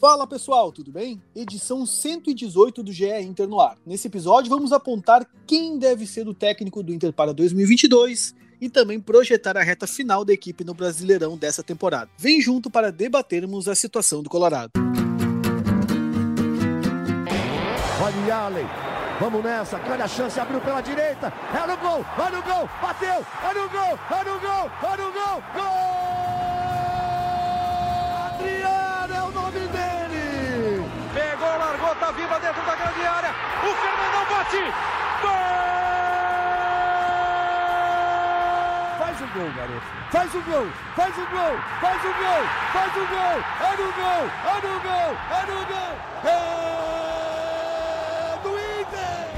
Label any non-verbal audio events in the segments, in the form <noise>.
Fala pessoal, tudo bem? Edição 118 do GE Inter no ar. Nesse episódio vamos apontar quem deve ser o técnico do Inter para 2022 e também projetar a reta final da equipe no Brasileirão dessa temporada. Vem junto para debatermos a situação do Colorado. Olha Allen, vamos nessa, grande a chance, abriu pela direita, é no gol, vai no gol, bateu, é no gol, é no gol, é no gol, gol! Dentro da grande área. O Fernandão bate. Gol! Faz o gol, garoto. Faz o gol, faz o gol, faz o gol, faz o gol. É no gol, é no gol, é no gol. É do Inter.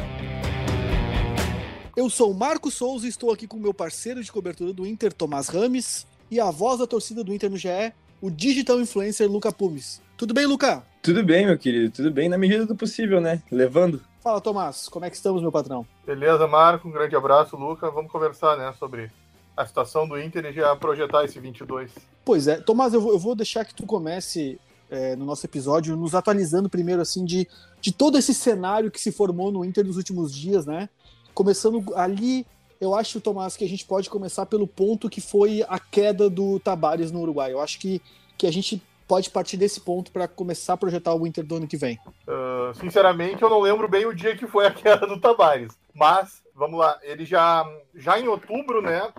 Eu sou o Marco Souza e estou aqui com meu parceiro de cobertura do Inter, Tomás Rames, e a voz da torcida do Inter no GE, o digital influencer Luca Pumes. Tudo bem, Luca? Tudo bem, meu querido, tudo bem, na medida do possível, né? Levando. Fala, Tomás, como é que estamos, meu patrão? Beleza, Marco, um grande abraço, Luca. Vamos conversar, né, sobre a situação do Inter e já projetar esse 22. Pois é, Tomás, eu vou, eu vou deixar que tu comece é, no nosso episódio nos atualizando primeiro, assim, de, de todo esse cenário que se formou no Inter nos últimos dias, né? Começando ali, eu acho, Tomás, que a gente pode começar pelo ponto que foi a queda do Tabares no Uruguai. Eu acho que, que a gente pode partir desse ponto para começar a projetar o Inter do ano que vem? Uh, sinceramente, eu não lembro bem o dia que foi a <laughs> queda do Tabares. Mas, vamos lá, ele já, já em outubro, né?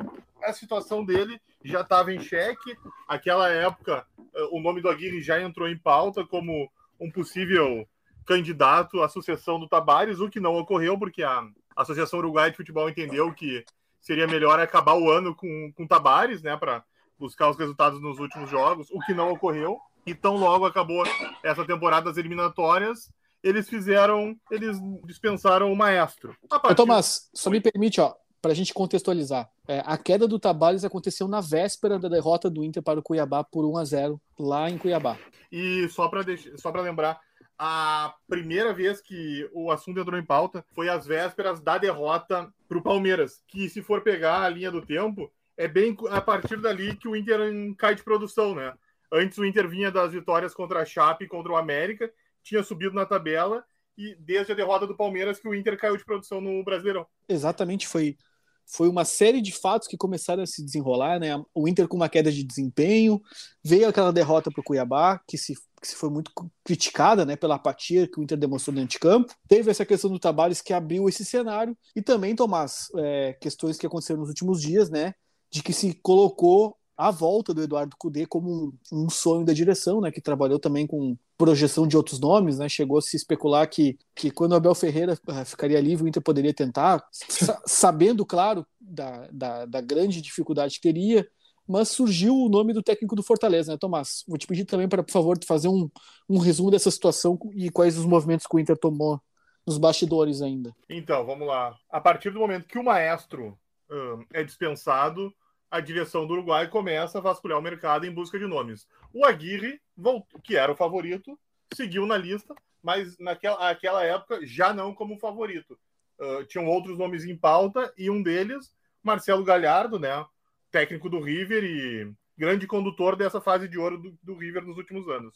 A situação dele já estava em xeque. Aquela época, uh, o nome do Aguirre já entrou em pauta como um possível candidato à sucessão do Tabares, o que não ocorreu, porque a Associação Uruguai de Futebol entendeu que seria melhor acabar o ano com, com Tabares, né? Para buscar os resultados nos últimos jogos, o que não ocorreu. E tão logo acabou essa temporada das eliminatórias, eles fizeram, eles dispensaram o maestro. Partir... Ô, Tomás, só me permite, ó, para a gente contextualizar. É, a queda do Tabales aconteceu na véspera da derrota do Inter para o Cuiabá por 1 a 0 lá em Cuiabá. E só para só para lembrar, a primeira vez que o assunto entrou em pauta foi às vésperas da derrota para o Palmeiras, que se for pegar a linha do tempo, é bem a partir dali que o Inter cai de produção, né? Antes o Inter vinha das vitórias contra a Chape e contra o América, tinha subido na tabela e desde a derrota do Palmeiras que o Inter caiu de produção no Brasileirão. Exatamente, foi foi uma série de fatos que começaram a se desenrolar, né? O Inter com uma queda de desempenho, veio aquela derrota para o Cuiabá, que se, que se foi muito criticada, né, pela apatia que o Inter demonstrou dentro de campo. Teve essa questão do Tabares que abriu esse cenário e também, Tomás, é, questões que aconteceram nos últimos dias, né? De que se colocou a volta do Eduardo Cudê como um, um, sonho da direção, né, que trabalhou também com projeção de outros nomes, né, chegou a se especular que, que quando o Abel Ferreira uh, ficaria livre, o Inter poderia tentar, sa sabendo, claro, da, da, da, grande dificuldade que teria, mas surgiu o nome do técnico do Fortaleza, né, Tomás? Vou te pedir também para, por favor, fazer um, um resumo dessa situação e quais os movimentos que o Inter tomou nos bastidores ainda. Então, vamos lá. A partir do momento que o maestro uh, é dispensado, a direção do Uruguai começa a vasculhar o mercado em busca de nomes. O Aguirre, que era o favorito, seguiu na lista, mas naquela, naquela época já não como favorito. Uh, tinham outros nomes em pauta e um deles, Marcelo Galhardo, né, técnico do River e grande condutor dessa fase de ouro do, do River nos últimos anos.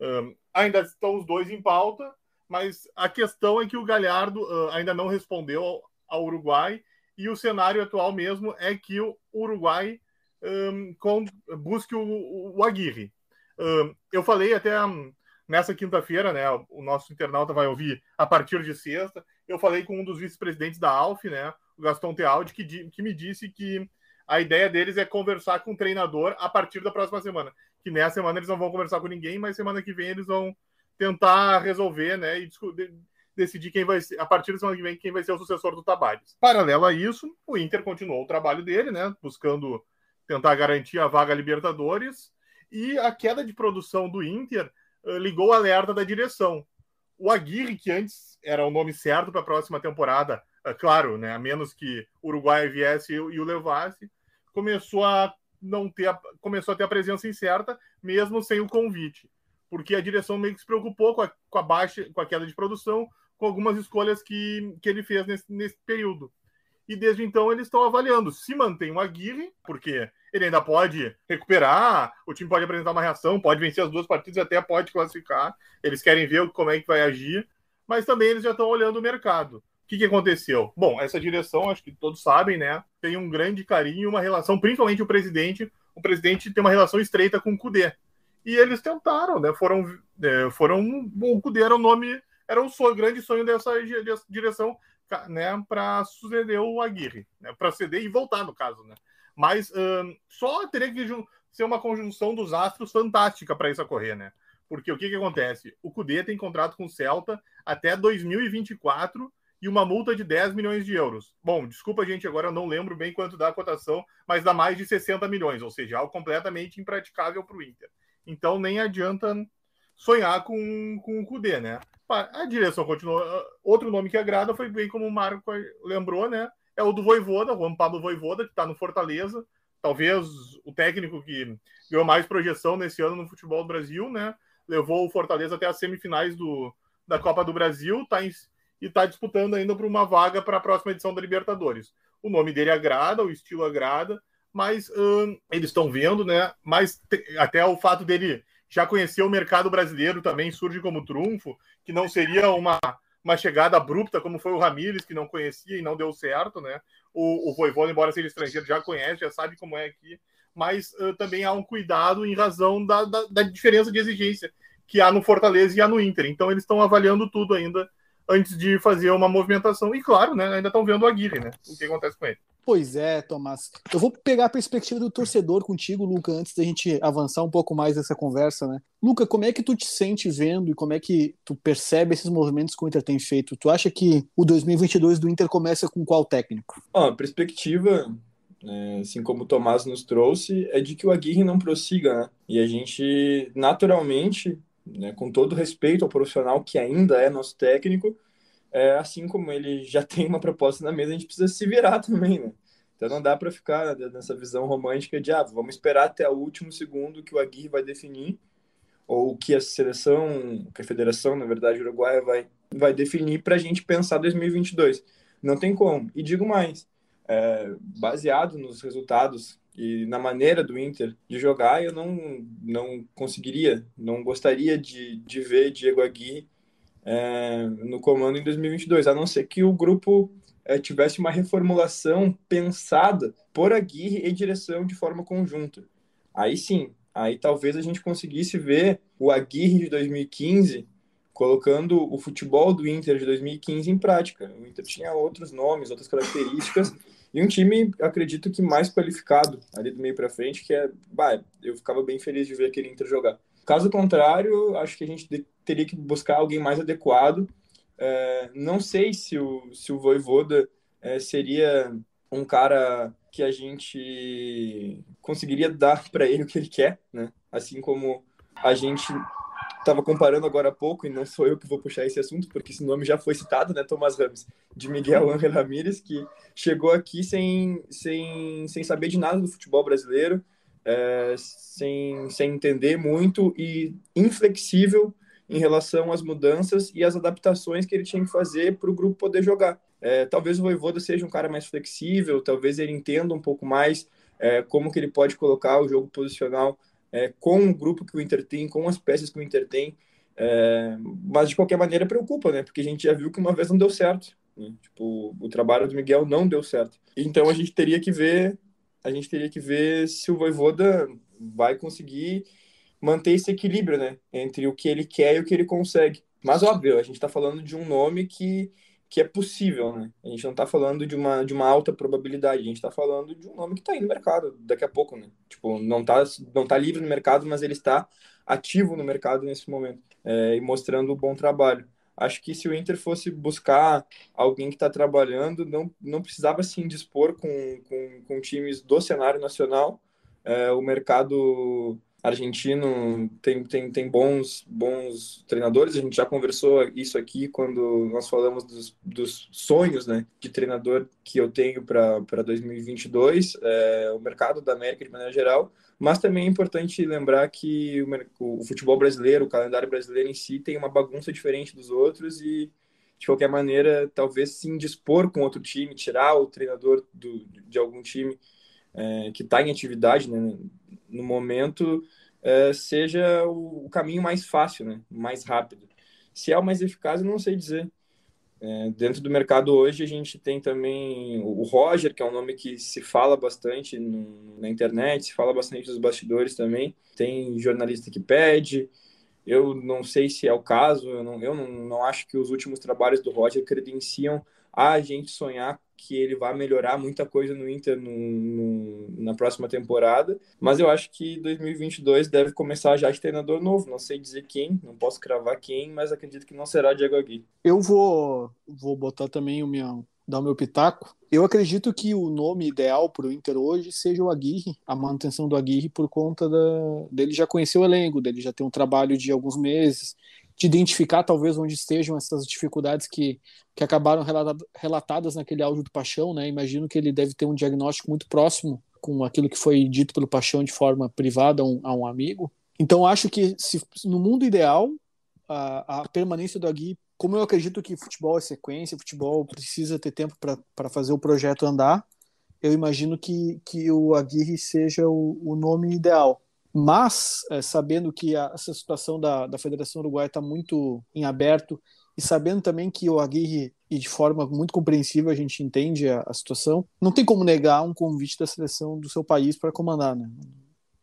Uh, ainda estão os dois em pauta, mas a questão é que o Galhardo uh, ainda não respondeu ao, ao Uruguai e o cenário atual mesmo é que o Uruguai um, com, busque o, o Aguirre. Um, eu falei até um, nessa quinta-feira, né? O nosso internauta vai ouvir a partir de sexta. Eu falei com um dos vice-presidentes da ALF, né? O Gaston Tealdi, que, que me disse que a ideia deles é conversar com o treinador a partir da próxima semana. Que nessa semana eles não vão conversar com ninguém, mas semana que vem eles vão tentar resolver, né? E decidir quem vai ser, a partir da semana que vem, quem vai ser o sucessor do Tabares. Paralelo a isso, o Inter continuou o trabalho dele, né? Buscando tentar garantir a vaga Libertadores. E a queda de produção do Inter uh, ligou o alerta da direção. O Aguirre, que antes era o nome certo para a próxima temporada, uh, claro, né? A menos que o Uruguai viesse e, e o levasse, começou a não ter a, começou a ter a presença incerta, mesmo sem o convite porque a direção meio que se preocupou com a, com a baixa, com a queda de produção, com algumas escolhas que, que ele fez nesse, nesse período. E desde então eles estão avaliando se mantém o Aguirre, porque ele ainda pode recuperar, o time pode apresentar uma reação, pode vencer as duas partidas, até pode classificar. Eles querem ver como é que vai agir, mas também eles já estão olhando o mercado. O que, que aconteceu? Bom, essa direção, acho que todos sabem, né? Tem um grande carinho, uma relação, principalmente o presidente. O presidente tem uma relação estreita com o Cudê. E eles tentaram, né? Foram. É, foram o Cudê era o nome, era um sonho, grande sonho dessa direção, né? Para suceder o Aguirre, né, para ceder e voltar, no caso, né? Mas um, só teria que ser uma conjunção dos astros fantástica para isso ocorrer, né? Porque o que, que acontece? O Cudê tem contrato com o Celta até 2024 e uma multa de 10 milhões de euros. Bom, desculpa, gente, agora eu não lembro bem quanto dá a cotação, mas dá mais de 60 milhões, ou seja, algo completamente impraticável para o Inter. Então nem adianta sonhar com, com o Cudê, né? A direção continua. Outro nome que agrada foi bem como o Marco lembrou, né? é o do Voivoda, Juan Pablo Voivoda, que está no Fortaleza. Talvez o técnico que ganhou mais projeção nesse ano no futebol do Brasil, né? Levou o Fortaleza até as semifinais do, da Copa do Brasil tá em, e está disputando ainda por uma vaga para a próxima edição da Libertadores. O nome dele agrada, o estilo agrada, mas hum, eles estão vendo, né? Mas até o fato dele já conhecer o mercado brasileiro também surge como trunfo, que não seria uma uma chegada abrupta, como foi o Ramires, que não conhecia e não deu certo, né? O, o Voivoda, embora seja estrangeiro, já conhece, já sabe como é aqui, mas uh, também há um cuidado em razão da, da, da, diferença de exigência que há no Fortaleza e há no Inter. Então eles estão avaliando tudo ainda antes de fazer uma movimentação. E claro, né, ainda estão vendo o Aguirre, né? O que acontece com ele. Pois é, Tomás. Eu vou pegar a perspectiva do torcedor contigo, Luca, antes da gente avançar um pouco mais nessa conversa, né? Luca, como é que tu te sente vendo e como é que tu percebe esses movimentos que o Inter tem feito? Tu acha que o 2022 do Inter começa com qual técnico? a perspectiva, né, assim como o Tomás nos trouxe, é de que o Aguirre não prossiga, né? E a gente, naturalmente, né, com todo respeito ao profissional que ainda é nosso técnico, é, assim como ele já <laughs> tem uma proposta na mesa, a gente precisa se virar também, né? Então não dá para ficar nessa visão romântica de, ah, vamos esperar até o último segundo que o Aguirre vai definir, ou que a seleção, que a federação, na verdade, uruguaia vai, vai definir para a gente pensar 2022. Não tem como. E digo mais, é, baseado nos resultados e na maneira do Inter de jogar, eu não, não conseguiria, não gostaria de, de ver Diego Aguirre é, no comando em 2022, a não ser que o grupo é, tivesse uma reformulação pensada por Aguirre e direção de forma conjunta. Aí sim, aí talvez a gente conseguisse ver o Aguirre de 2015 colocando o futebol do Inter de 2015 em prática. O Inter tinha outros nomes, outras características e um time, acredito que mais qualificado ali do meio para frente, que é, bah, eu ficava bem feliz de ver aquele Inter jogar. Caso contrário, acho que a gente teria que buscar alguém mais adequado. É, não sei se o, se o Voivoda é, seria um cara que a gente conseguiria dar para ele o que ele quer, né? Assim como a gente estava comparando agora há pouco, e não sou eu que vou puxar esse assunto, porque esse nome já foi citado, né, Tomás Ramos, de Miguel <laughs> Ángel Ramírez, que chegou aqui sem, sem, sem saber de nada do futebol brasileiro, é, sem, sem entender muito e inflexível em relação às mudanças e às adaptações que ele tinha que fazer para o grupo poder jogar. É, talvez o Voivoda seja um cara mais flexível, talvez ele entenda um pouco mais é, como que ele pode colocar o jogo posicional é, com o grupo que o Inter tem, com as peças que o Inter tem, é, mas de qualquer maneira preocupa, né? Porque a gente já viu que uma vez não deu certo. Né? Tipo, o trabalho do Miguel não deu certo. Então a gente teria que ver a gente teria que ver se o Voivoda vai conseguir manter esse equilíbrio, né, entre o que ele quer e o que ele consegue. Mas óbvio, a gente está falando de um nome que, que é possível, né? A gente não está falando de uma, de uma alta probabilidade, a gente está falando de um nome que está aí no mercado daqui a pouco, né? Tipo, não está não tá livre no mercado, mas ele está ativo no mercado nesse momento é, e mostrando um bom trabalho. Acho que se o Inter fosse buscar alguém que está trabalhando, não, não precisava se indispor com, com, com times do cenário nacional. É, o mercado argentino tem, tem, tem bons, bons treinadores. A gente já conversou isso aqui quando nós falamos dos, dos sonhos né, de treinador que eu tenho para 2022. É, o mercado da América, de maneira geral, mas também é importante lembrar que o, o, futebol brasileiro, o calendário brasileiro em si, tem uma bagunça diferente dos outros e, de qualquer maneira, talvez se indispor com outro time, tirar o treinador do, de algum time é, que está em atividade né, no momento, é, seja o, o, caminho mais fácil, né, mais rápido. Se é o mais eficaz, eu não sei dizer. É, dentro do mercado hoje, a gente tem também o Roger, que é um nome que se fala bastante no, na internet, se fala bastante nos bastidores também. Tem jornalista que pede, eu não sei se é o caso, eu não, eu não, não acho que os últimos trabalhos do Roger credenciam a gente sonhar que ele vai melhorar muita coisa no Inter no, no, na próxima temporada, mas eu acho que 2022 deve começar já de treinador novo, não sei dizer quem, não posso cravar quem, mas acredito que não será Diego Aguirre. Eu vou, vou botar também o meu, dar o meu pitaco. Eu acredito que o nome ideal para o Inter hoje seja o Aguirre, a manutenção do Aguirre por conta da, dele já conhecer o elenco, dele já ter um trabalho de alguns meses, de identificar talvez onde estejam essas dificuldades que, que acabaram relatadas naquele áudio do Paixão, né? Imagino que ele deve ter um diagnóstico muito próximo com aquilo que foi dito pelo Paixão de forma privada a um, a um amigo. Então acho que se no mundo ideal a, a permanência do Aguirre como eu acredito que futebol é sequência, futebol precisa ter tempo para fazer o projeto andar, eu imagino que, que o Aguirre seja o, o nome ideal. Mas, é, sabendo que a, essa situação da, da Federação Uruguaia está muito em aberto, e sabendo também que o Aguirre, e de forma muito compreensível, a gente entende a, a situação, não tem como negar um convite da seleção do seu país para comandar, né?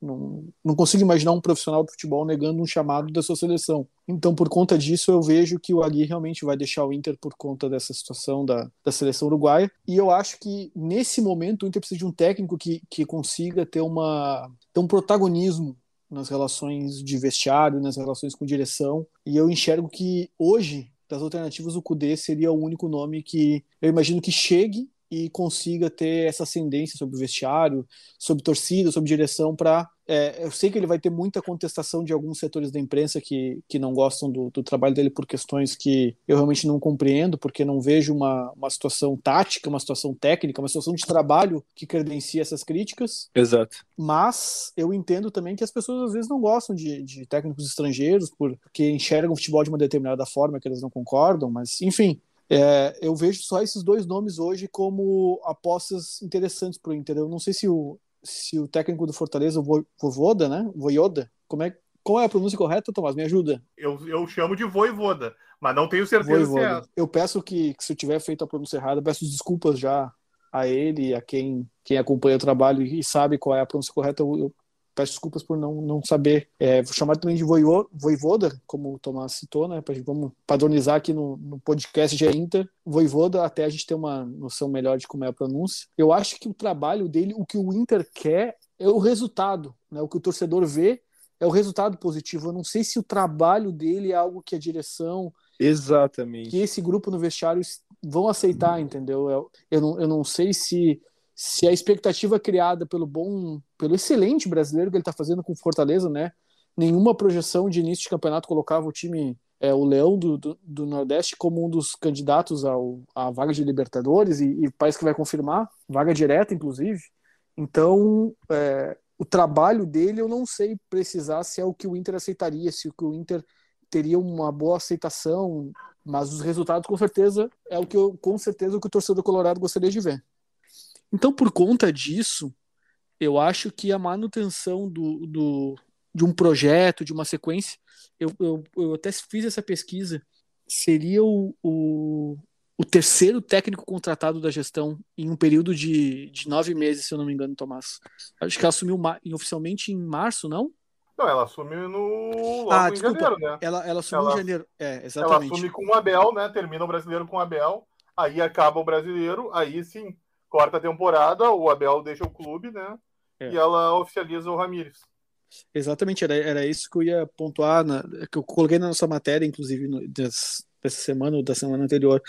Não, não consigo imaginar um profissional de futebol negando um chamado da sua seleção. Então, por conta disso, eu vejo que o Agui realmente vai deixar o Inter por conta dessa situação da, da seleção uruguaia. E eu acho que, nesse momento, o Inter precisa de um técnico que, que consiga ter, uma, ter um protagonismo nas relações de vestiário, nas relações com direção. E eu enxergo que, hoje, das alternativas, o Cudê seria o único nome que eu imagino que chegue e consiga ter essa ascendência sobre o vestiário, sobre torcida, sobre direção para é, eu sei que ele vai ter muita contestação de alguns setores da imprensa que, que não gostam do, do, trabalho dele por questões que eu realmente não compreendo, porque não vejo uma, uma situação tática, uma situação técnica, uma situação de trabalho que credencia essas críticas. Exato. Mas eu entendo também que as pessoas às vezes não gostam de, de técnicos estrangeiros porque enxergam o futebol de uma determinada forma que eles não concordam, mas enfim. É, eu vejo só esses dois nomes hoje como apostas interessantes para o Inter. Eu não sei se o, se o técnico do Fortaleza, o Voivoda, né? Voivoda, como é, qual é a pronúncia correta, Tomás? Me ajuda. Eu, eu chamo de Voivoda, mas não tenho certeza Voivoda. se é. Eu peço que, que, se eu tiver feito a pronúncia errada, peço desculpas já a ele a quem, quem acompanha o trabalho e sabe qual é a pronúncia correta. Eu, eu peço desculpas por não, não saber. É, vou chamar também de Voivoda, como o Tomás citou, né? Pra, vamos padronizar aqui no, no podcast de Inter. Voivoda, até a gente ter uma noção melhor de como é a pronúncia. Eu acho que o trabalho dele, o que o Inter quer, é o resultado. Né? O que o torcedor vê é o resultado positivo. Eu não sei se o trabalho dele é algo que a direção. Exatamente. Que esse grupo no vestiário vão aceitar, entendeu? Eu, eu, não, eu não sei se se a expectativa criada pelo bom, pelo excelente brasileiro que ele está fazendo com Fortaleza, né? Nenhuma projeção de início de campeonato colocava o time, é, o Leão do, do, do, Nordeste, como um dos candidatos ao, à vaga de Libertadores, e, e parece que vai confirmar, vaga direta, inclusive. Então, é, o trabalho dele, eu não sei precisar se é o que o Inter aceitaria, se o que o Inter teria uma boa aceitação, mas os resultados, com certeza, é o que eu, com certeza, o que o torcedor colorado gostaria de ver. Então, por conta disso, eu acho que a manutenção do, do, de um projeto, de uma sequência, eu, eu, eu até fiz essa pesquisa, seria o, o, o, terceiro técnico contratado da gestão em um período de, de nove meses, se eu não me engano, Tomás. Acho que ela assumiu oficialmente em março, não? Não, ela assume no ah, desculpa. janeiro, né? Ela, ela assumiu ela, em janeiro, é, exatamente. Ela assume com o Abel, né? Termina o brasileiro com o Abel, aí acaba o brasileiro, aí sim quarta temporada, o Abel deixa o clube, né? É. E ela oficializa o Ramires. Exatamente, era, era isso que eu ia pontuar, na, que eu coloquei na nossa matéria, inclusive, no, dessa, dessa semana ou da semana anterior,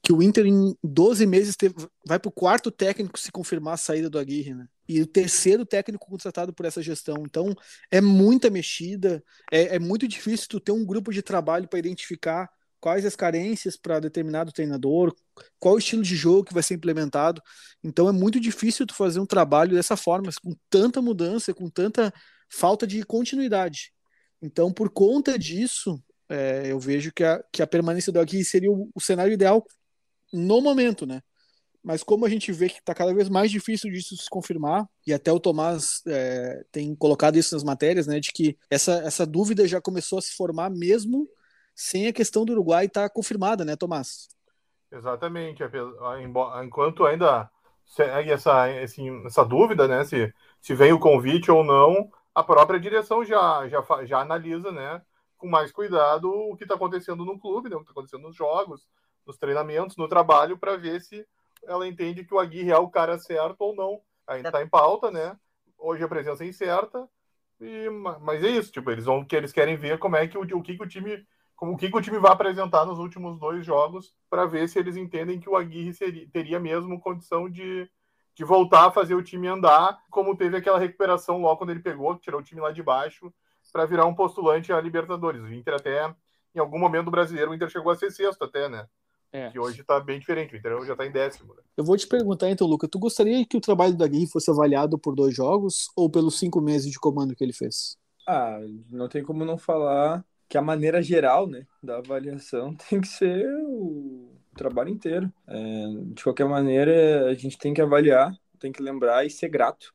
que o Inter em 12 meses teve, vai para o quarto técnico se confirmar a saída do Aguirre, né? E o terceiro técnico contratado por essa gestão. Então, é muita mexida, é, é muito difícil tu ter um grupo de trabalho para identificar quais as carências para determinado treinador, qual o estilo de jogo que vai ser implementado. Então é muito difícil tu fazer um trabalho dessa forma, com tanta mudança, com tanta falta de continuidade. Então, por conta disso, É, eu vejo que a, que a permanência do Aguirre seria o, o cenário ideal no momento, né? Mas como a gente vê que está cada vez mais difícil disso se confirmar, e até o Tomás é, tem colocado isso nas matérias, né, de que essa, essa dúvida já começou a se formar mesmo sem a questão do Uruguai estar tá confirmada, né, Tomás? Exatamente. Enquanto ainda segue essa, essa dúvida, né, se, se vem o convite ou não, a própria direção já, já, já analisa, né, com mais cuidado o que está acontecendo no clube, né, o que está acontecendo nos jogos, nos treinamentos, no trabalho, para ver se ela entende que o Aguirre é o cara certo ou não. Ainda está em pauta, né? Hoje a presença é incerta, e, mas é isso, tipo, eles vão que eles querem ver como é que o, o que, que o time como o que, que o time vai apresentar nos últimos dois jogos para ver se eles entendem que o Aguirre seria, teria mesmo condição de, de voltar a fazer o time andar, como teve aquela recuperação logo quando ele pegou, tirou o time lá de baixo para virar um postulante a Libertadores. O Inter até em algum momento do brasileiro o Inter chegou a ser sexto até, né? É. Que hoje está bem diferente, o Inter já está em décimo. Né? Eu vou te perguntar então, Luca, tu gostaria que o trabalho do Aguirre fosse avaliado por dois jogos ou pelos cinco meses de comando que ele fez? Ah, não tem como não falar que a maneira geral, né, da avaliação <laughs> tem que ser o trabalho inteiro. É, de qualquer maneira, a gente tem que avaliar, tem que lembrar e ser grato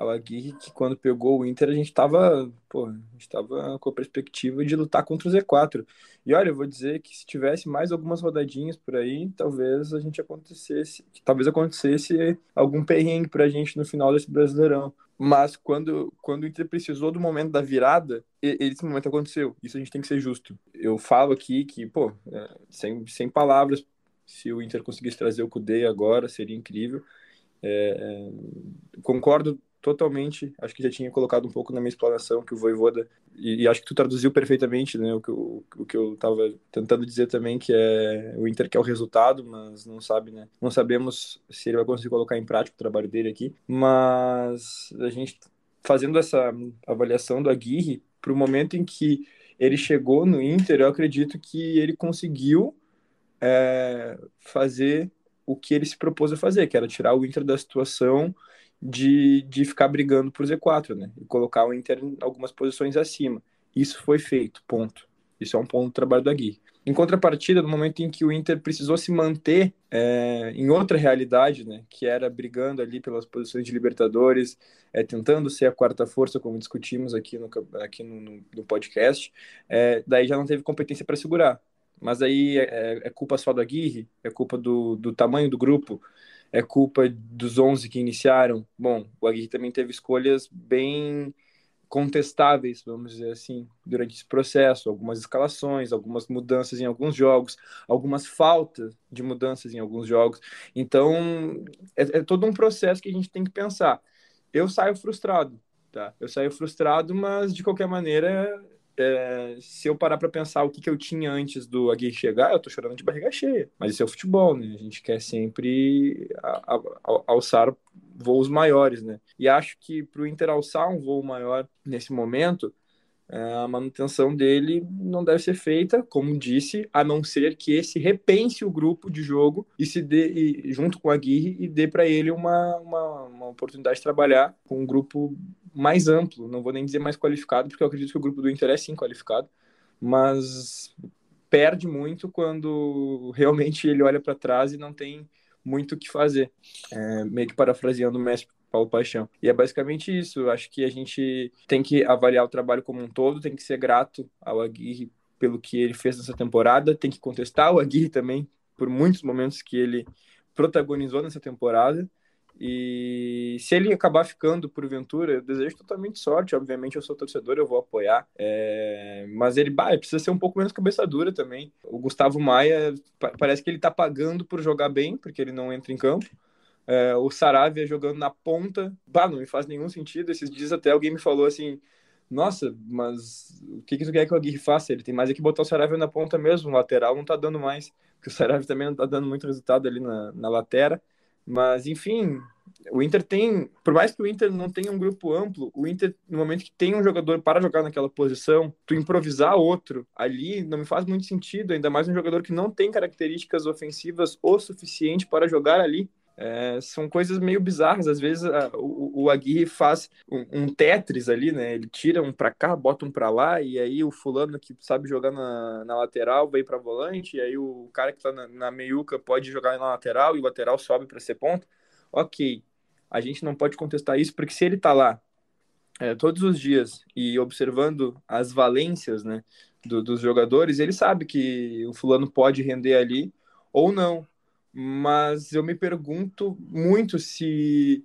ao Aguirre que quando pegou o Inter a gente estava, pô, a com a perspectiva de lutar contra o Z4. E olha, eu vou dizer que se tivesse mais algumas rodadinhas por aí, talvez a gente acontecesse, talvez acontecesse algum perrengue pra gente no final desse Brasileirão. Mas quando, quando o Inter precisou do momento da virada, esse momento aconteceu. Isso a gente tem que ser justo. Eu falo aqui que, pô, é, sem, sem palavras, se o Inter conseguisse trazer o Kudê agora, seria incrível. É, é, concordo totalmente, acho que já tinha colocado um pouco na minha explanação que o Voivoda, e, e acho que tu traduziu perfeitamente, né, o que, eu, o que eu tava tentando dizer também, que é o Inter quer o resultado, mas não sabe, né, não sabemos se ele vai conseguir colocar em prática o trabalho dele aqui, mas a gente fazendo essa avaliação do Aguirre, para o momento em que ele chegou no Inter, eu acredito que ele conseguiu é, fazer o que ele se propôs a fazer, que era tirar o Inter da situação de, de ficar brigando por Z4, né? E colocar o Inter em algumas posições acima. Isso foi feito, ponto. Isso é um ponto do trabalho do Aguirre. Em contrapartida, no momento em que o Inter precisou se manter é, em outra realidade, né, que era brigando ali pelas posições de Libertadores, é, tentando ser a quarta força, como discutimos aqui no, aqui no, no podcast, é, daí já não teve competência para segurar. Mas aí é, é, culpa só do Aguirre, é culpa do, do tamanho do grupo, é culpa dos 11 que iniciaram. Bom, o Aguirre também teve escolhas bem contestáveis, vamos dizer assim, durante esse processo, algumas escalações, algumas mudanças em alguns jogos, algumas faltas de mudanças em alguns jogos. Então, é, é todo um processo que a gente tem que pensar. Eu saio frustrado, tá? Eu saio frustrado, mas de qualquer maneira é, se eu parar para pensar o que, que eu tinha antes do Aguirre chegar, eu tô chorando de barriga cheia. Mas isso é o futebol, né? A gente quer sempre a, a, a, alçar voos maiores, né? E acho que para o Inter alçar um voo maior nesse momento, é, a manutenção dele não deve ser feita, como disse, a não ser que esse repense o grupo de jogo e se dê, e, junto com a Aguirre, e dê para ele uma, uma, uma oportunidade de trabalhar com um grupo mais amplo, não vou nem dizer mais qualificado, porque eu acredito que o grupo do Inter é sim qualificado, mas perde muito quando realmente ele olha para trás e não tem muito o que fazer. É, meio que parafraseando o Messi Paulo Paixão. E é basicamente isso. Eu acho que a gente tem que avaliar o trabalho como um todo, tem que ser grato ao Aguirre pelo que ele fez nessa temporada, tem que contestar o Aguirre também por muitos momentos que ele protagonizou nessa temporada e se ele acabar ficando porventura, eu desejo totalmente sorte. Obviamente, eu sou torcedor, eu vou apoiar. É... Mas ele, bah, precisa ser um pouco menos cabeça dura também. O Gustavo Maia parece que ele tá pagando por jogar bem, porque ele não entra em campo. É... o Saravia jogando na ponta, bah, não me faz nenhum sentido. Esses dias até alguém me falou assim: nossa, mas o que, que tu quer que o Aguirre faça? Ele tem mais é que botar o Saravia na ponta mesmo, o lateral não tá dando mais, porque o Saravia também não tá dando muito resultado ali na, na lateral. Mas, enfim, o Inter tem, por mais que o Inter não tenha um grupo amplo, o Inter, no momento que tem um jogador para jogar naquela posição, tu improvisar outro ali não me faz muito sentido, ainda mais um jogador que não tem características ofensivas o suficiente para jogar ali. É, são coisas meio bizarras. Às vezes a, o, o Aguirre faz um, um, Tetris ali, né? Ele tira um para cá, bota um para lá, e aí o fulano que sabe jogar na, na lateral vai para volante, e aí o cara que tá na, na meiuca pode jogar na lateral e o lateral sobe para ser ponto. Ok, a gente não pode contestar isso, porque se ele tá lá é, todos os dias e observando as valências, né, do, dos jogadores, ele sabe que o fulano pode render ali ou não mas eu me pergunto muito se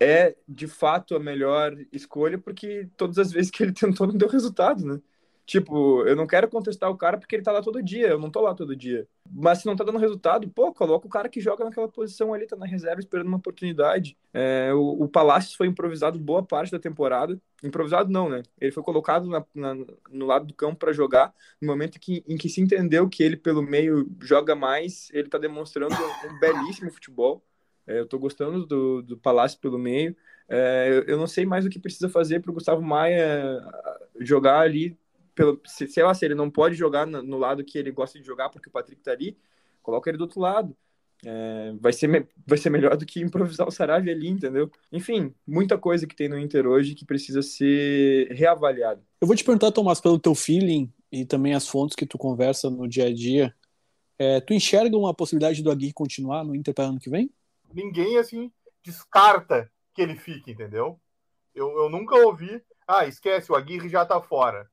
é de fato a melhor escolha, porque todas as vezes que ele <laughs> tentou não deu resultado, né? Tipo, eu não quero contestar o cara porque ele tá lá todo dia, eu não tô lá todo dia. Mas se não tá dando resultado, pô, coloca o cara que joga naquela posição ali, tá na reserva esperando uma oportunidade. É, o, o foi improvisado boa parte da temporada. Improvisado não, né? Ele foi colocado na, na, no lado do campo para jogar. No momento que, em que se entendeu que ele pelo meio joga mais, ele tá demonstrando um belíssimo futebol. É, eu tô gostando do, do Palácio pelo meio. É, eu, eu não sei mais o que precisa fazer para o Gustavo Maia jogar ali pelo, se, sei lá, se ele não pode jogar no, no, lado que ele gosta de jogar porque o Patrick tá ali, coloca ele do outro lado. É, vai, ser, vai ser melhor do que improvisar o Saravia ali, entendeu? Enfim, muita coisa que tem no Inter hoje que precisa ser reavaliada. Eu vou te perguntar, Tomás, pelo teu feeling e também as fontes que tu conversa no dia a dia, é, tu enxerga uma possibilidade do Aguirre continuar no Inter para ano que vem? Ninguém, assim, descarta que ele fique, entendeu? Eu, eu nunca ouvi, ah, esquece, o Aguirre já tá fora.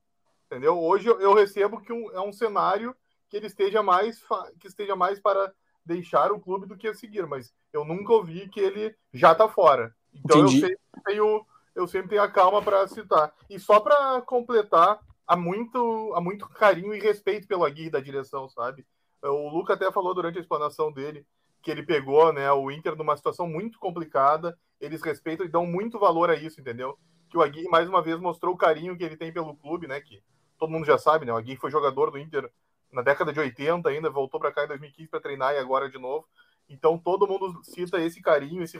Entendeu? Hoje eu recebo que um, é um cenário que ele esteja mais que esteja mais para deixar o clube do que a seguir, mas eu nunca ouvi que ele já está fora. Então eu sempre, tenho, eu sempre tenho a calma para citar. E só para completar, há muito, há muito carinho e respeito pelo Aguirre da direção, sabe? O Luca até falou durante a explanação dele que ele pegou né, o Inter numa situação muito complicada. Eles respeitam e dão muito valor a isso, entendeu? Que o Aguirre mais uma vez mostrou o carinho que ele tem pelo clube, né? Que todo mundo já sabe, né? O Aguirre foi jogador do Inter na década de 80 ainda, voltou para cá em 2015 para treinar e agora de novo. Então todo mundo cita esse carinho, esse,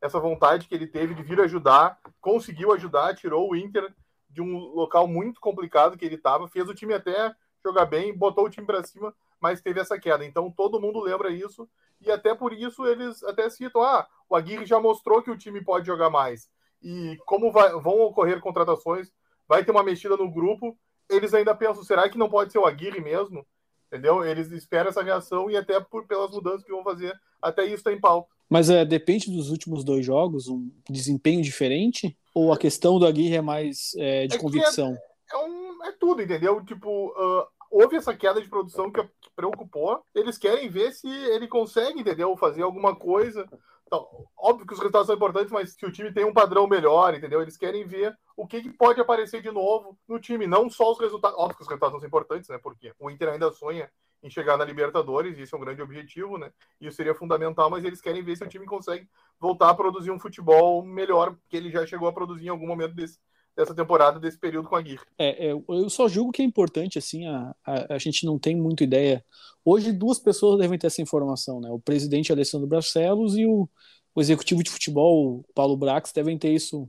essa vontade que ele teve de vir ajudar, conseguiu ajudar, tirou o Inter de um local muito complicado que ele estava, fez o time até jogar bem, botou o time para cima, mas teve essa queda. Então todo mundo lembra isso e até por isso eles até citam: ah, o Aguirre já mostrou que o time pode jogar mais. E como vai, vão ocorrer contratações, vai ter uma mexida no grupo eles ainda pensam, será que não pode ser o Aguirre mesmo? Entendeu? Eles esperam essa reação e até por, pelas mudanças que vão fazer, até isso está em pauta. Mas é, depende dos últimos dois jogos, um desempenho diferente? Ou a questão do Aguirre é mais é, de é, convicção? É, é, um, é, tudo, entendeu? Tipo, uh, houve essa queda de produção que, que preocupou. Eles querem ver se ele consegue, entendeu? Fazer alguma coisa então, óbvio que os resultados são importantes, mas se o time tem um padrão melhor, entendeu? Eles querem ver o que, que pode aparecer de novo no time, não só os resultados. Óbvio que os resultados são importantes, né? Porque o Inter ainda sonha em chegar na Libertadores, e isso é um grande objetivo, né? Isso seria fundamental, mas eles querem ver se o time consegue voltar a produzir um futebol melhor, que ele já chegou a produzir em algum momento desse, dessa temporada, desse período com a Aguirre. É, é, eu só julgo que é importante, assim, a, a, a, gente não tem muita ideia. Hoje, duas pessoas devem ter essa informação, né? O presidente Alessandro Barcelos e o, o executivo de futebol, Paulo Brax, devem ter isso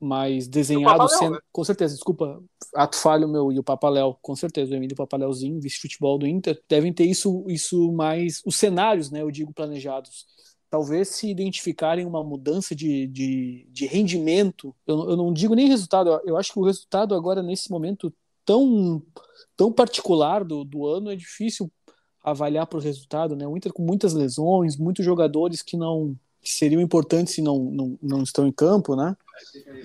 mais desenhado. Sendo, né? Com certeza, desculpa, ato falho meu e o Papaléu, com certeza, o Emílio Papaléuzinho, vice-futebol do Inter, devem ter isso, isso mais, os cenários, né, eu digo, planejados talvez se identificarem uma mudança de, de, de rendimento, eu, eu, não digo nem resultado, eu acho que o resultado agora, nesse momento tão, tão particular do, do ano, é difícil avaliar por resultado, né? O Inter com muitas lesões, muitos jogadores que não que seriam importantes se não, não, não estão em campo, né?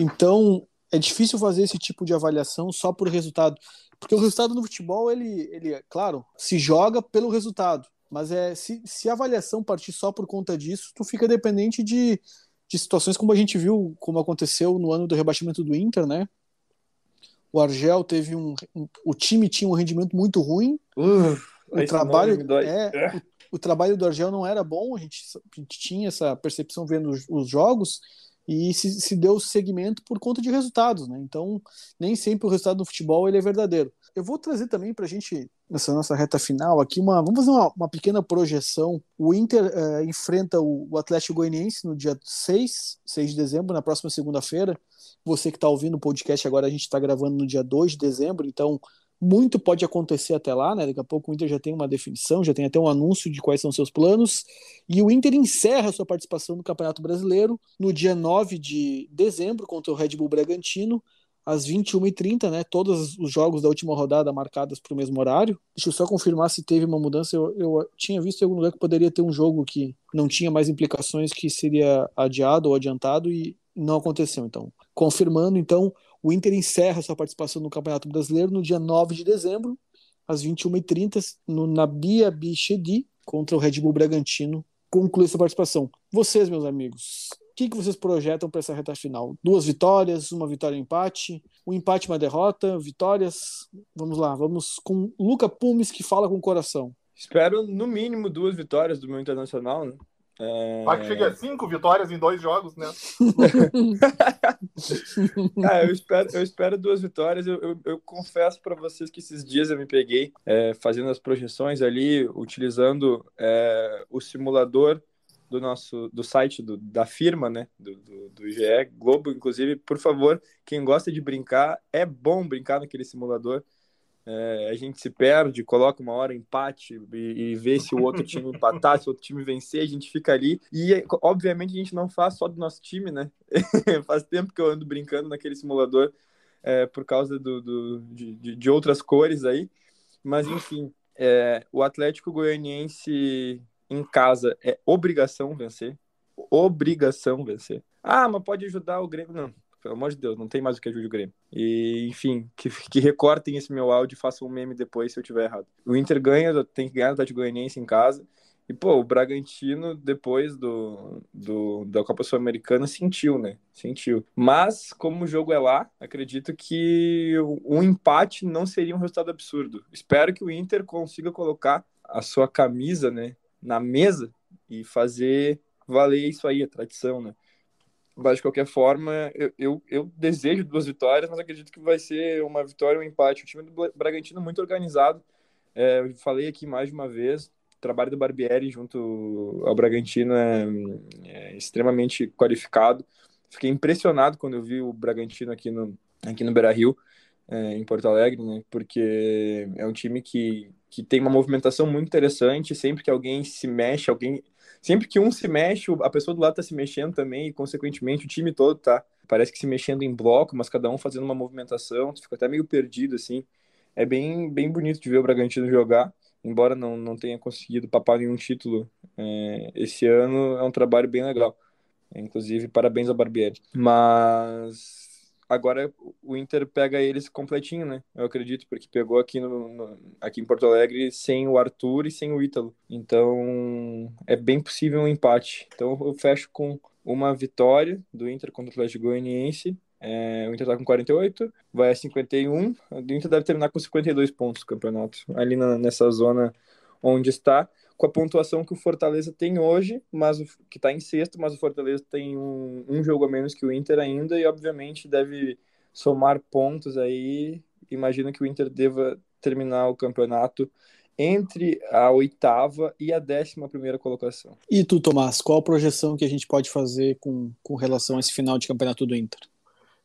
Então é difícil fazer esse tipo de avaliação só por resultado, porque o resultado no futebol ele, ele é claro se joga pelo resultado, mas é se, se a avaliação partir só por conta disso, tu fica dependente de, de situações como a gente viu, como aconteceu no ano do rebaixamento do Inter, né? O Argel teve um, um o time tinha um rendimento muito ruim. Uh, o trabalho é, é. O, o, trabalho do Argel não era bom, a gente, a gente tinha essa percepção vendo os, os jogos e se, se deu segmento por conta de resultados, né? Então, nem sempre o resultado no futebol ele é verdadeiro. Eu vou trazer também para a gente, nessa nossa reta final aqui, uma, vamos fazer uma, uma pequena projeção. O Inter uh, enfrenta o, o, Atlético Goianiense no dia 6, 6 de dezembro, na próxima segunda-feira. Você que está ouvindo o podcast agora, a gente está gravando no dia 2 de dezembro, então Muito pode acontecer até lá, né? Daqui a pouco o Inter já tem uma definição, já tem até um anúncio de quais são seus planos. E o Inter encerra sua participação no Campeonato Brasileiro no dia 9 de dezembro contra o Red Bull Bragantino às 21h30, né? Todos os jogos da última rodada marcadas para o mesmo horário. Deixa eu só confirmar se teve uma mudança. Eu, eu, tinha visto em algum lugar que poderia ter um jogo que não tinha mais implicações, que seria adiado ou adiantado, e não aconteceu. Então, confirmando, então, o Inter encerra sua participação no Campeonato Brasileiro no dia 9 de dezembro, às 21h30, no Nabia Bichedi, contra o Red Bull Bragantino. Conclui sua participação. Vocês, meus amigos, que, que vocês projetam para essa reta final? Duas vitórias, uma vitória e um empate, um empate e uma derrota, vitórias. Vamos lá, vamos com Luca Pumes que fala com o coração. Espero no mínimo duas vitórias do meu internacional, né? É... Vai que chegue a cinco vitórias em dois jogos, né? ah, <laughs> eu, espero, eu espero duas vitórias. Eu, eu, eu confesso para vocês que esses dias eu me peguei é, fazendo as projeções ali, utilizando é, o simulador do nosso do site do, da firma, né, do, do, do GE Globo, inclusive, por favor, quem gosta de brincar, é bom brincar naquele simulador. É, a gente se perde, coloca uma hora empate e, e vê se o outro time empatar, se o outro time vencer, a gente fica ali. E, obviamente, a gente não faz só do nosso time, né? <laughs> faz tempo que eu ando brincando naquele simulador é, por causa do, do de, de, outras cores aí. Mas, enfim, é, o Atlético Goianiense em casa é obrigação vencer. Obrigação vencer. Ah, mas pode ajudar o Grêmio. Não, pelo amor de Deus, não tem mais o que ajude o Grêmio. E, enfim, que, que recortem esse meu áudio e façam um meme depois se eu tiver errado. O Inter ganha, tem que ganhar o Atlético Goianiense em casa. E, pô, o Bragantino, depois do, do da Copa Sul-Americana, sentiu, né? Sentiu. Mas, como o jogo é lá, acredito que um empate não seria um resultado absurdo. Espero que o Inter consiga colocar a sua camisa, né? Na mesa e fazer valer isso aí, a tradição, né? Mas, de qualquer forma, eu, eu, eu, desejo duas vitórias, mas acredito que vai ser uma vitória um empate. O time do Bragantino muito organizado. É, eu falei aqui mais de uma vez, o trabalho do Barbieri junto ao Bragantino é, é extremamente qualificado. Fiquei impressionado quando eu vi o Bragantino aqui no, aqui no Beira-Rio, é, em Porto Alegre, né? Porque é um time que, que tem uma movimentação muito interessante. Sempre que alguém se mexe, alguém. Sempre que um se mexe, a pessoa do lado tá se mexendo também, e consequentemente o time todo tá. Parece que se mexendo em bloco, mas cada um fazendo uma movimentação, tu fica até meio perdido, assim. É bem, bem bonito de ver o Bragantino jogar, embora não, não tenha conseguido papar nenhum título é, esse ano, é um trabalho bem legal. Inclusive, parabéns ao Barbieri. Mas agora o Inter pega eles completinho, né? Eu acredito, porque pegou aqui, no, no, aqui em Porto Alegre sem o Arthur e sem o Ítalo. Então é bem possível um empate. Então eu fecho com uma vitória do Inter contra o Atlético Goianiense. É, o Inter tá com 48, vai a 51. O Inter deve terminar com 52 pontos no campeonato, ali na, nessa zona onde está com a pontuação que o Fortaleza tem hoje, mas o, que está em sexto, mas o Fortaleza tem um, um jogo a menos que o Inter ainda e obviamente deve somar pontos aí. Imagino que o Inter deva terminar o campeonato entre a oitava e a décima primeira colocação. E tu, Tomás, qual a projeção que a gente pode fazer com, com relação a esse final de campeonato do Inter?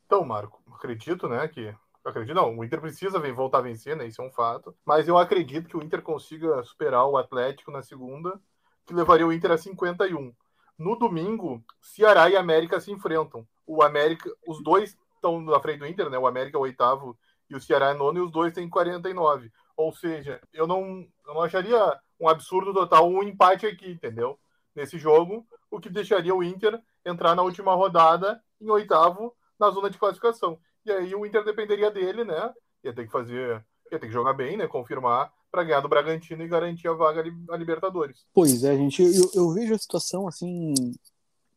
Então, Marco, acredito, né, que eu acredito, não, o Inter precisa voltar a vencer, né? Isso é um fato. Mas eu acredito que o Inter consiga superar o Atlético na segunda, que levaria o Inter a 51. No domingo, Ceará e América se enfrentam. O América, os dois estão na frente do Inter, né? O América é o oitavo e o Ceará é nono, e os dois têm 49. Ou seja, eu não, eu não acharia um absurdo total um empate aqui, entendeu? Nesse jogo, o que deixaria o Inter entrar na última rodada em oitavo na zona de classificação. E aí o Inter dependeria dele, né? Ia ter que fazer, ia ter que jogar bem, né? Confirmar para ganhar do Bragantino e garantir a vaga a Libertadores. Pois é, gente, eu, eu vejo a situação assim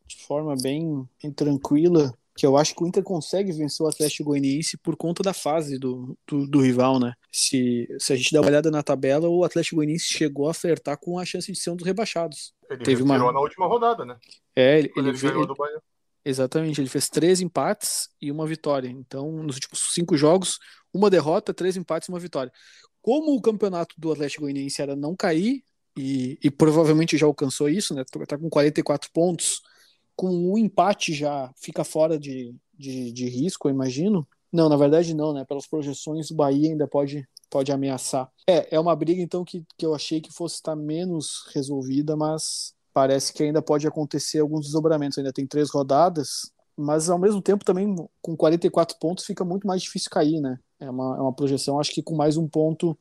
de forma bem, bem, tranquila, que eu acho que o Inter consegue vencer o Atlético Goianiense por conta da fase do, do, do, rival, né? Se, se a gente der uma olhada na tabela, o Atlético Goianiense chegou a flertar com a chance de ser um dos rebaixados. Ele Teve uma na última rodada, né? É, ele, ele, ele. Exatamente, ele fez três empates e uma vitória. Então, nos últimos cinco jogos, uma derrota, três empates e uma vitória. Como o campeonato do Atlético Goianiense era não cair, e, e provavelmente já alcançou isso, né? Tá com 44 pontos, com um empate já fica fora de, de, de risco, eu imagino. Não, na verdade não, né? Pelas projeções, o Bahia ainda pode pode ameaçar. É, é uma briga então que, que eu achei que fosse estar menos resolvida, mas parece que ainda pode acontecer alguns desdobramentos. Ainda tem três rodadas, mas ao mesmo tempo também com 44 pontos fica muito mais difícil cair, né? É uma, é uma projeção, acho que com mais um ponto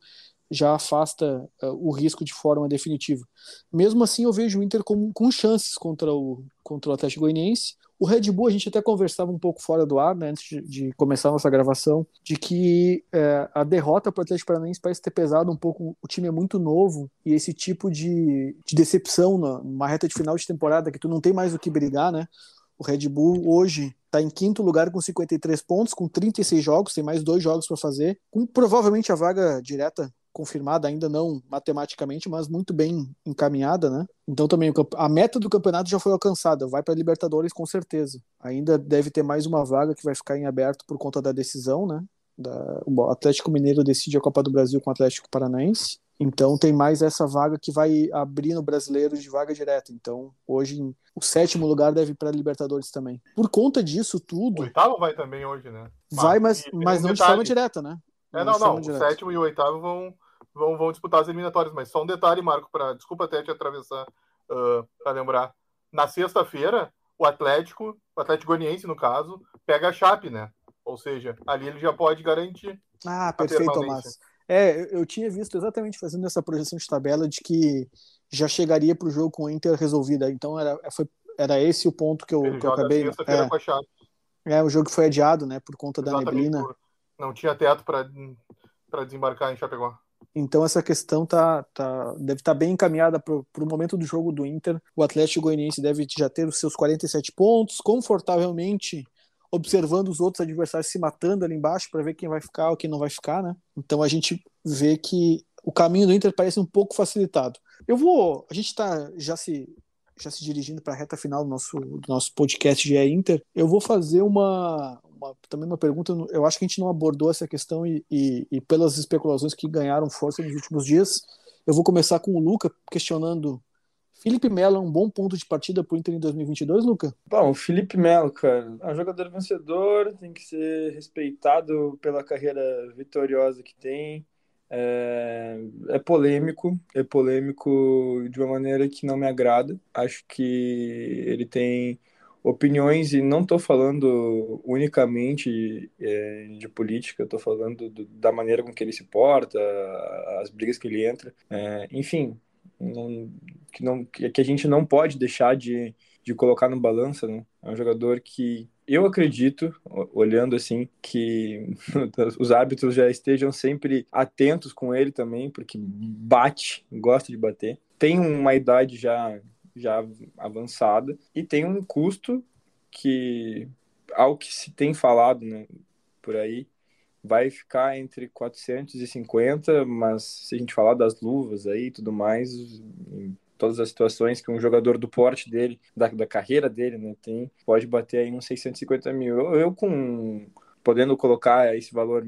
já afasta uh, o risco de forma definitiva. Mesmo assim, eu vejo o Inter com, com chances contra o, contra o Atlético Goianiense. O Red Bull, a gente até conversava um pouco fora do ar, né, antes de, de começar a nossa gravação, de que é, a derrota para o Atlético Paranaense parece ter pesado um pouco. O time é muito novo e esse tipo de, de decepção numa reta de final de temporada, que tu não tem mais o que brigar, né? O Red Bull hoje está em quinto lugar com 53 pontos, com 36 jogos, tem mais dois jogos para fazer, com provavelmente a vaga direta confirmada, ainda não matematicamente, mas muito bem encaminhada, né? Então também a meta do campeonato já foi alcançada, vai para a Libertadores com certeza. Ainda deve ter mais uma vaga que vai ficar em aberto por conta da decisão, né? Da, o Atlético Mineiro decide a Copa do Brasil com o Atlético Paranaense. Então tem mais essa vaga que vai abrir no brasileiro de vaga direta. Então hoje o sétimo lugar deve ir para a Libertadores também. Por conta disso tudo. O oitavo vai também hoje, né? Vai, mas, mas não de forma direta, né? É, não, não. O sétimo e o oitavo vão, vão, vão disputar as eliminatórias. Mas só um detalhe, Marco, para desculpa até te atravessar uh, para lembrar. Na sexta-feira, o Atlético, o Atlético Goianiense, no caso, pega a Chape, né? Ou seja, ali ele já pode garantir. Ah, perfeito, Tomás. É, eu tinha visto exatamente fazendo essa projeção de tabela de que já chegaria para o jogo com o Inter resolvida. Então era, foi, era esse o ponto que eu, que eu acabei. É, com a Chape. é, o jogo foi adiado, né, por conta exatamente, da neblina. Por não tinha teto para desembarcar em Chapecó. Então essa questão tá, tá deve estar tá bem encaminhada para o momento do jogo do Inter. O Atlético Goianiense deve já ter os seus 47 pontos, confortavelmente observando os outros adversários se matando ali embaixo para ver quem vai ficar ou quem não vai ficar, né? Então a gente vê que o caminho do Inter parece um pouco facilitado. Eu vou, a gente está já se já se dirigindo para a reta final do nosso, do nosso podcast GE Inter. Eu vou fazer uma, uma, também uma pergunta. Eu acho que a gente não abordou essa questão e, e, e, pelas especulações que ganharam força nos últimos dias, eu vou começar com o Luca questionando. Felipe Melo é um bom ponto de partida para o Inter em 2022, Luca? Bom, o Felipe Melo, cara, é um jogador vencedor, tem que ser respeitado pela carreira vitoriosa que tem. É, é, polêmico, é polêmico de uma maneira que não me agrada. Acho que ele tem opiniões, e não estou falando unicamente é, de política, estou falando do, da maneira com que ele se porta, as brigas que ele entra, é, enfim, não, que, não, que a gente não pode deixar de, de colocar no balança, né? É um jogador que eu acredito, olhando assim, que <laughs> os árbitros já estejam sempre atentos com ele também, porque bate, gosta de bater. Tem uma idade já já avançada e tem um custo que, ao que se tem falado né, por aí, vai ficar entre 450, mas se a gente falar das luvas aí e tudo mais, em todas as situações que um jogador do porte dele, da, da carreira dele, né, tem, pode bater aí uns 650 mil. Eu, eu com podendo colocar esse valor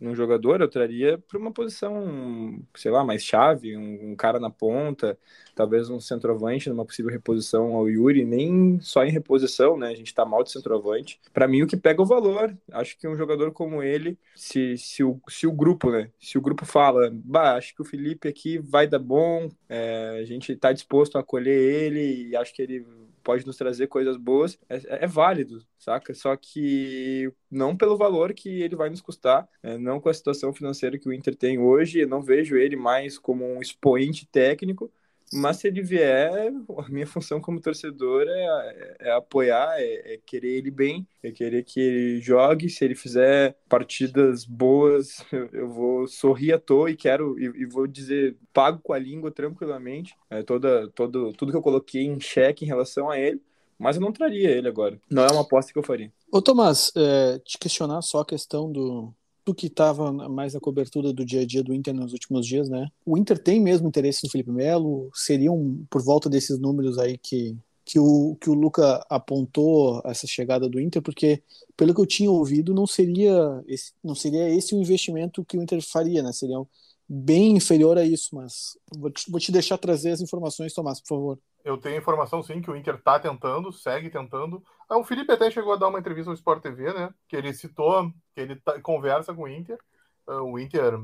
num jogador, eu traria para uma posição, sei lá, mais chave, um, um, cara na ponta, talvez um centroavante numa possível reposição ao Yuri, nem só em reposição, né? A gente tá mal de centroavante. Para mim, o que pega o valor, acho que um jogador como ele, se, se, o, se o grupo, né? Se o grupo fala, bah, acho que o Felipe aqui vai dar bom, é, a gente tá disposto a acolher ele e acho que ele pode nos trazer coisas boas, é, é, válido, saca? Só que não pelo valor que ele vai nos custar, é, não com a situação financeira que o Inter tem hoje, eu não vejo ele mais como um expoente técnico, mas se ele vier, a minha função como torcedor é, é, é apoiar, é, é, querer ele bem, é querer que ele jogue. Se ele fizer partidas boas, eu, eu vou sorrir à toa e quero e, e, vou dizer pago com a língua tranquilamente. É, toda, todo, tudo que eu coloquei em xeque em relação a ele. Mas eu não traria ele agora. Não é uma aposta que eu faria. Ô, Tomás, é, te questionar só a questão do, do que estava mais na cobertura do dia a dia do Inter nos últimos dias, né? O Inter tem mesmo interesse no Felipe Melo? Seriam por volta desses números aí que, que, o, que o Luca apontou essa chegada do Inter? Porque, pelo que eu tinha ouvido, não seria esse, não seria esse o investimento que o Inter faria, né? Seria bem inferior a isso, mas vou te, vou te deixar trazer as informações, Tomás, por favor. Eu tenho informação, sim, que o Inter está tentando, segue tentando. Ah, o Felipe até chegou a dar uma entrevista ao Sport TV, né? Que ele citou, que ele tá, conversa com o Inter. Uh, o Inter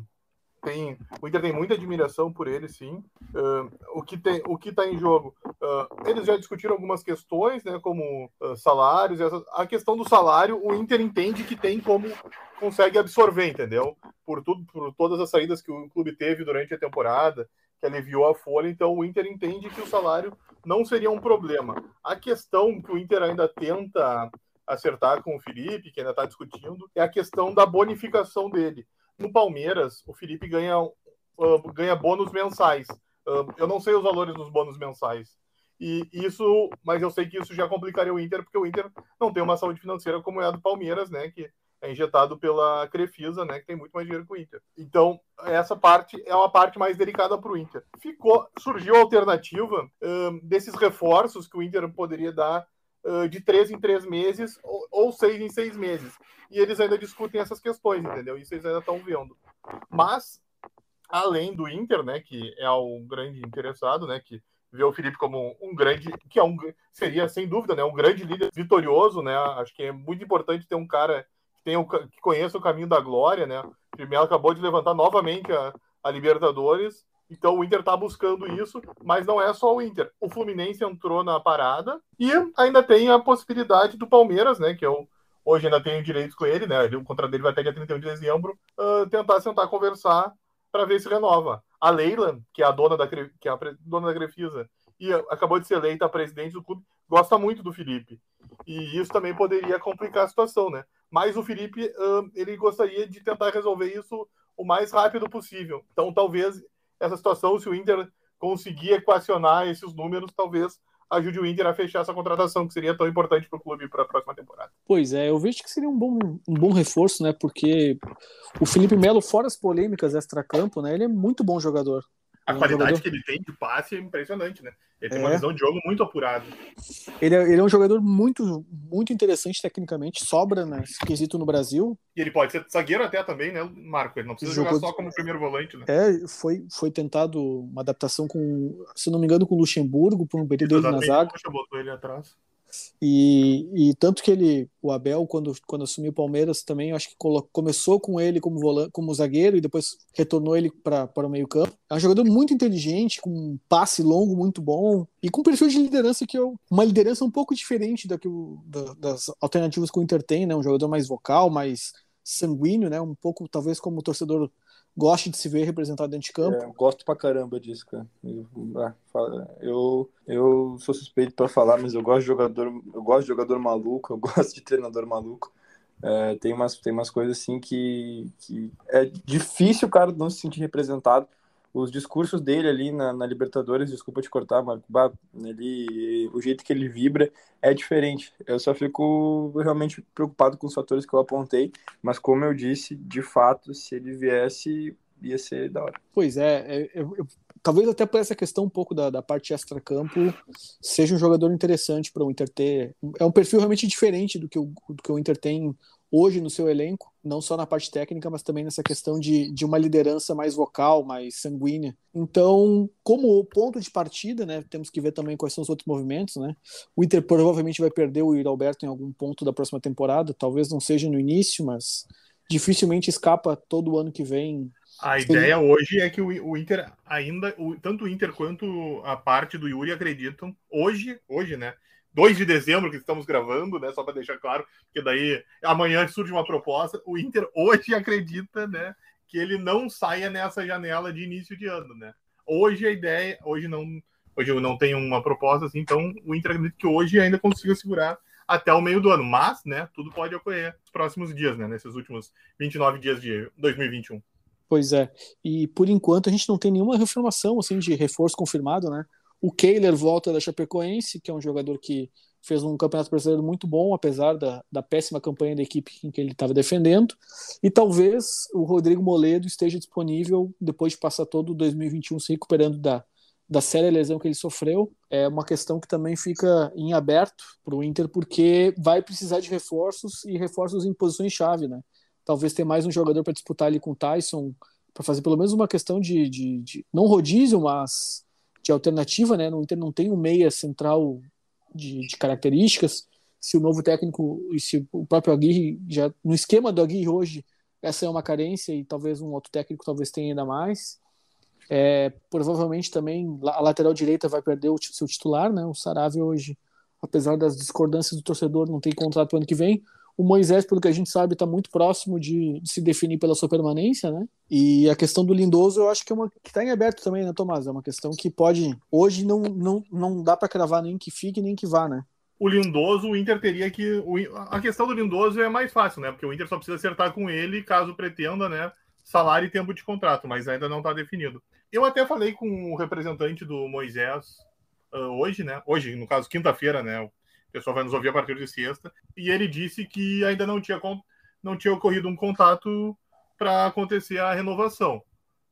tem, o Inter tem muita admiração por ele, sim. Uh, o que tem, o que está em jogo, uh, eles já discutiram algumas questões, né, como uh, salários. Essa, a questão do salário, o Inter entende que tem como consegue absorver, entendeu? Por tudo, por todas as saídas que o clube teve durante a temporada, que aliviou a folha. Então o Inter entende que o salário não seria um problema. A questão que o Inter ainda tenta acertar com o Felipe, que ainda está discutindo, é a questão da bonificação dele. No Palmeiras, o Felipe ganha, uh, ganha bônus mensais. Uh, eu não sei os valores dos bônus mensais. E isso, mas eu sei que isso já complicaria o Inter, porque o Inter não tem uma saúde financeira como é a do Palmeiras, né? Que é injetado pela Crefisa, né? Que tem muito mais dinheiro que o Inter. Então, essa parte é uma parte mais delicada para o Inter. Ficou, surgiu a alternativa uh, desses reforços que o Inter poderia dar de três em três meses ou, ou, seis em seis meses. E eles ainda discutem essas questões, entendeu? Isso eles ainda estão vendo. Mas, além do Inter, né, que é o grande interessado, né, que vê o Felipe como um grande, que é um, seria sem dúvida, né, um grande líder vitorioso, né? Acho que é muito importante ter um cara que, tenha, que conheça o caminho da glória, né? O Melo acabou de levantar novamente a, a Libertadores então o Inter está buscando isso, mas não é só o Inter. O Fluminense entrou na parada e ainda tem a possibilidade do Palmeiras, né? Que eu hoje ainda tenho direitos com ele, né? O contrato dele vai até dia 31 de dezembro, uh, tentar sentar conversar para ver se renova. A Leila, que é a dona da, que é a dona da Grefisa e acabou de ser eleita presidente do clube, gosta muito do Felipe. E isso também poderia complicar a situação, né? Mas o Felipe, uh, ele gostaria de tentar resolver isso o mais rápido possível. Então, talvez essa situação, se o Inter conseguir equacionar esses números, talvez ajude o Inter a fechar essa contratação que seria tão importante para o clube para a próxima temporada. Pois é, eu vejo que seria um bom, um bom reforço, né? Porque o Felipe Melo, fora as polêmicas extra-campo, né? Ele é muito bom jogador. A um qualidade jogador... que ele tem de passe é impressionante, né? Ele tem é. uma visão de jogo muito apurada. Ele é, ele é um jogador muito, muito interessante tecnicamente, sobra né, quesito no Brasil. E ele pode ser zagueiro até também, né, Marco? Ele não precisa Jogou... jogar só como primeiro volante, né? É, foi, foi tentado uma adaptação com, se não me engano, com o Luxemburgo, por um período dele na zaga. botou ele atrás. E, e, tanto que ele, o Abel, quando, quando assumiu o Palmeiras, também acho que começou com ele como, volante, como zagueiro e depois retornou ele para o meio-campo. É um jogador muito inteligente, com um passe longo muito bom e com um perfil de liderança que é uma liderança um pouco diferente da que o, da, das alternativas que o Inter tem, né? Um jogador mais vocal, mais sanguíneo, né? Um pouco, talvez, como o torcedor goste de se ver representado dentro de campo. É, gosto pra caramba disso, cara. Eu, ah, eu, eu sou suspeito para falar, mas eu gosto de jogador, eu gosto de jogador maluco, eu <laughs> gosto de treinador maluco. É, tem, umas, tem umas coisas assim que, que é difícil o cara não se sentir representado os discursos dele ali na, na, Libertadores, desculpa te cortar, Marco, bah, ele, o jeito que ele vibra é diferente. Eu só fico realmente preocupado com os fatores que eu apontei, mas como eu disse, de fato, se ele viesse, ia ser da hora. Pois é, é eu, eu, talvez até por essa questão um pouco da, da parte extra-campo, seja um jogador interessante para o Inter ter. É um perfil realmente diferente do que o, do que o Inter tem hoje no seu elenco, não só na parte técnica, mas também nessa questão de, de uma liderança mais vocal, mais sanguínea. Então, como ponto de partida, né, temos que ver também quais são os outros movimentos, né? O Inter provavelmente vai perder o Yuri Alberto em algum ponto da próxima temporada, talvez não seja no início, mas dificilmente escapa todo ano que vem. A ideia hoje é que o, Inter ainda, tanto o Inter quanto a parte do Yuri acreditam hoje, hoje, né, 2 de dezembro que estamos gravando, né? Só para deixar claro, que daí amanhã surge uma proposta. O Inter hoje acredita, né, que ele não saia nessa janela de início de ano, né? Hoje a ideia, hoje não, hoje não tenho uma proposta assim, então o Inter acredita que hoje ainda consiga segurar até o meio do ano, mas, né, tudo pode ocorrer nos próximos dias, né, nesses últimos 29 dias de 2021. Pois é. E por enquanto a gente não tem nenhuma reformação assim de reforço confirmado, né? O Kehler volta da Chapecoense, que é um jogador que fez um campeonato brasileiro muito bom, apesar da, da péssima campanha da equipe em que ele estava defendendo. E talvez o Rodrigo Moledo esteja disponível depois de passar todo 2021 se recuperando da, da séria lesão que ele sofreu. É uma questão que também fica em aberto para o Inter, porque vai precisar de reforços e reforços em posições-chave, né? Talvez ter mais um jogador para disputar ali com o Tyson, para fazer pelo menos uma questão de, de, de não rodízio, mas de alternativa, né? No Inter não tem um meia central de, de, características. Se o novo técnico e se o próprio Aguirre já no esquema do Aguirre hoje essa é uma carência e talvez um outro técnico talvez tenha ainda mais. É, provavelmente também a lateral direita vai perder o seu titular, né? O Saravia hoje, apesar das discordâncias do torcedor, não tem contrato para o ano que vem. O Moisés, pelo que a gente sabe, está muito próximo de, de, se definir pela sua permanência, né? E a questão do Lindoso, eu acho que é uma que está em aberto também, né, Tomás? É uma questão que pode. Hoje não, não, não dá para cravar nem que fique nem que vá, né? O Lindoso, o Inter teria que. O, a questão do Lindoso é mais fácil, né? Porque o Inter só precisa acertar com ele caso pretenda, né? Salário e tempo de contrato, mas ainda não está definido. Eu até falei com o representante do Moisés uh, hoje, né? Hoje, no caso, quinta-feira, né? Pessoal vai nos ouvir a partir de sexta, e ele disse que ainda não tinha, não tinha ocorrido um contato para acontecer a renovação.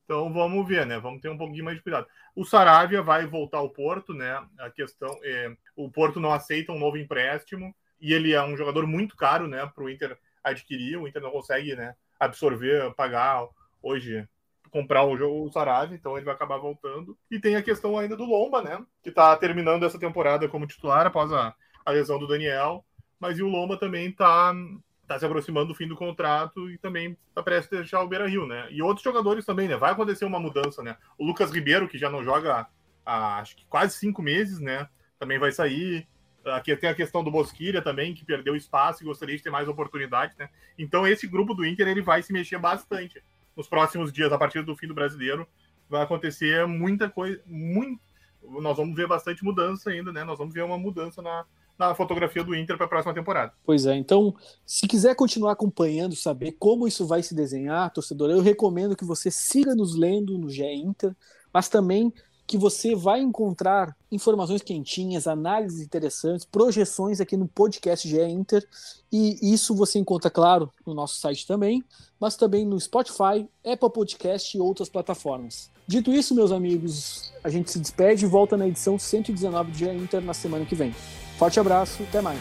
Então vamos ver, né? Vamos ter um pouquinho mais de cuidado. O Saravia vai voltar ao Porto, né? A questão é o Porto não aceita um novo empréstimo e ele é um jogador muito caro, né? Para o Inter adquirir, o Inter não consegue, né? Absorver, pagar hoje comprar o jogo o Saravia, então ele vai acabar voltando. E tem a questão ainda do Lomba, né? Que está terminando essa temporada como titular após a a lesão do Daniel, mas o Lomba também está tá se aproximando do fim do contrato e também está prestes a deixar o Beira Rio, né? E outros jogadores também, né? Vai acontecer uma mudança, né? O Lucas Ribeiro, que já não joga há acho que quase cinco meses, né? Também vai sair. Aqui tem a questão do Bosquilha também, que perdeu espaço e gostaria de ter mais oportunidade, né? Então esse grupo do Inter ele vai se mexer bastante nos próximos dias, a partir do fim do brasileiro. Vai acontecer muita coisa, muito. Nós vamos ver bastante mudança ainda, né? Nós vamos ver uma mudança na, na fotografia do Inter para a próxima temporada. Pois é, então, se quiser continuar acompanhando, saber como isso vai se desenhar, torcedor, eu recomendo que você siga nos lendo no GE Inter, mas também que você vai encontrar informações quentinhas, análises interessantes, projeções aqui no podcast GE Inter, e isso você encontra, claro, no nosso site também, mas também no Spotify, Apple Podcast e outras plataformas. Dito isso, meus amigos, a gente se despede e volta na edição 119 do GE Inter na semana que vem. Forte abraço, até mais.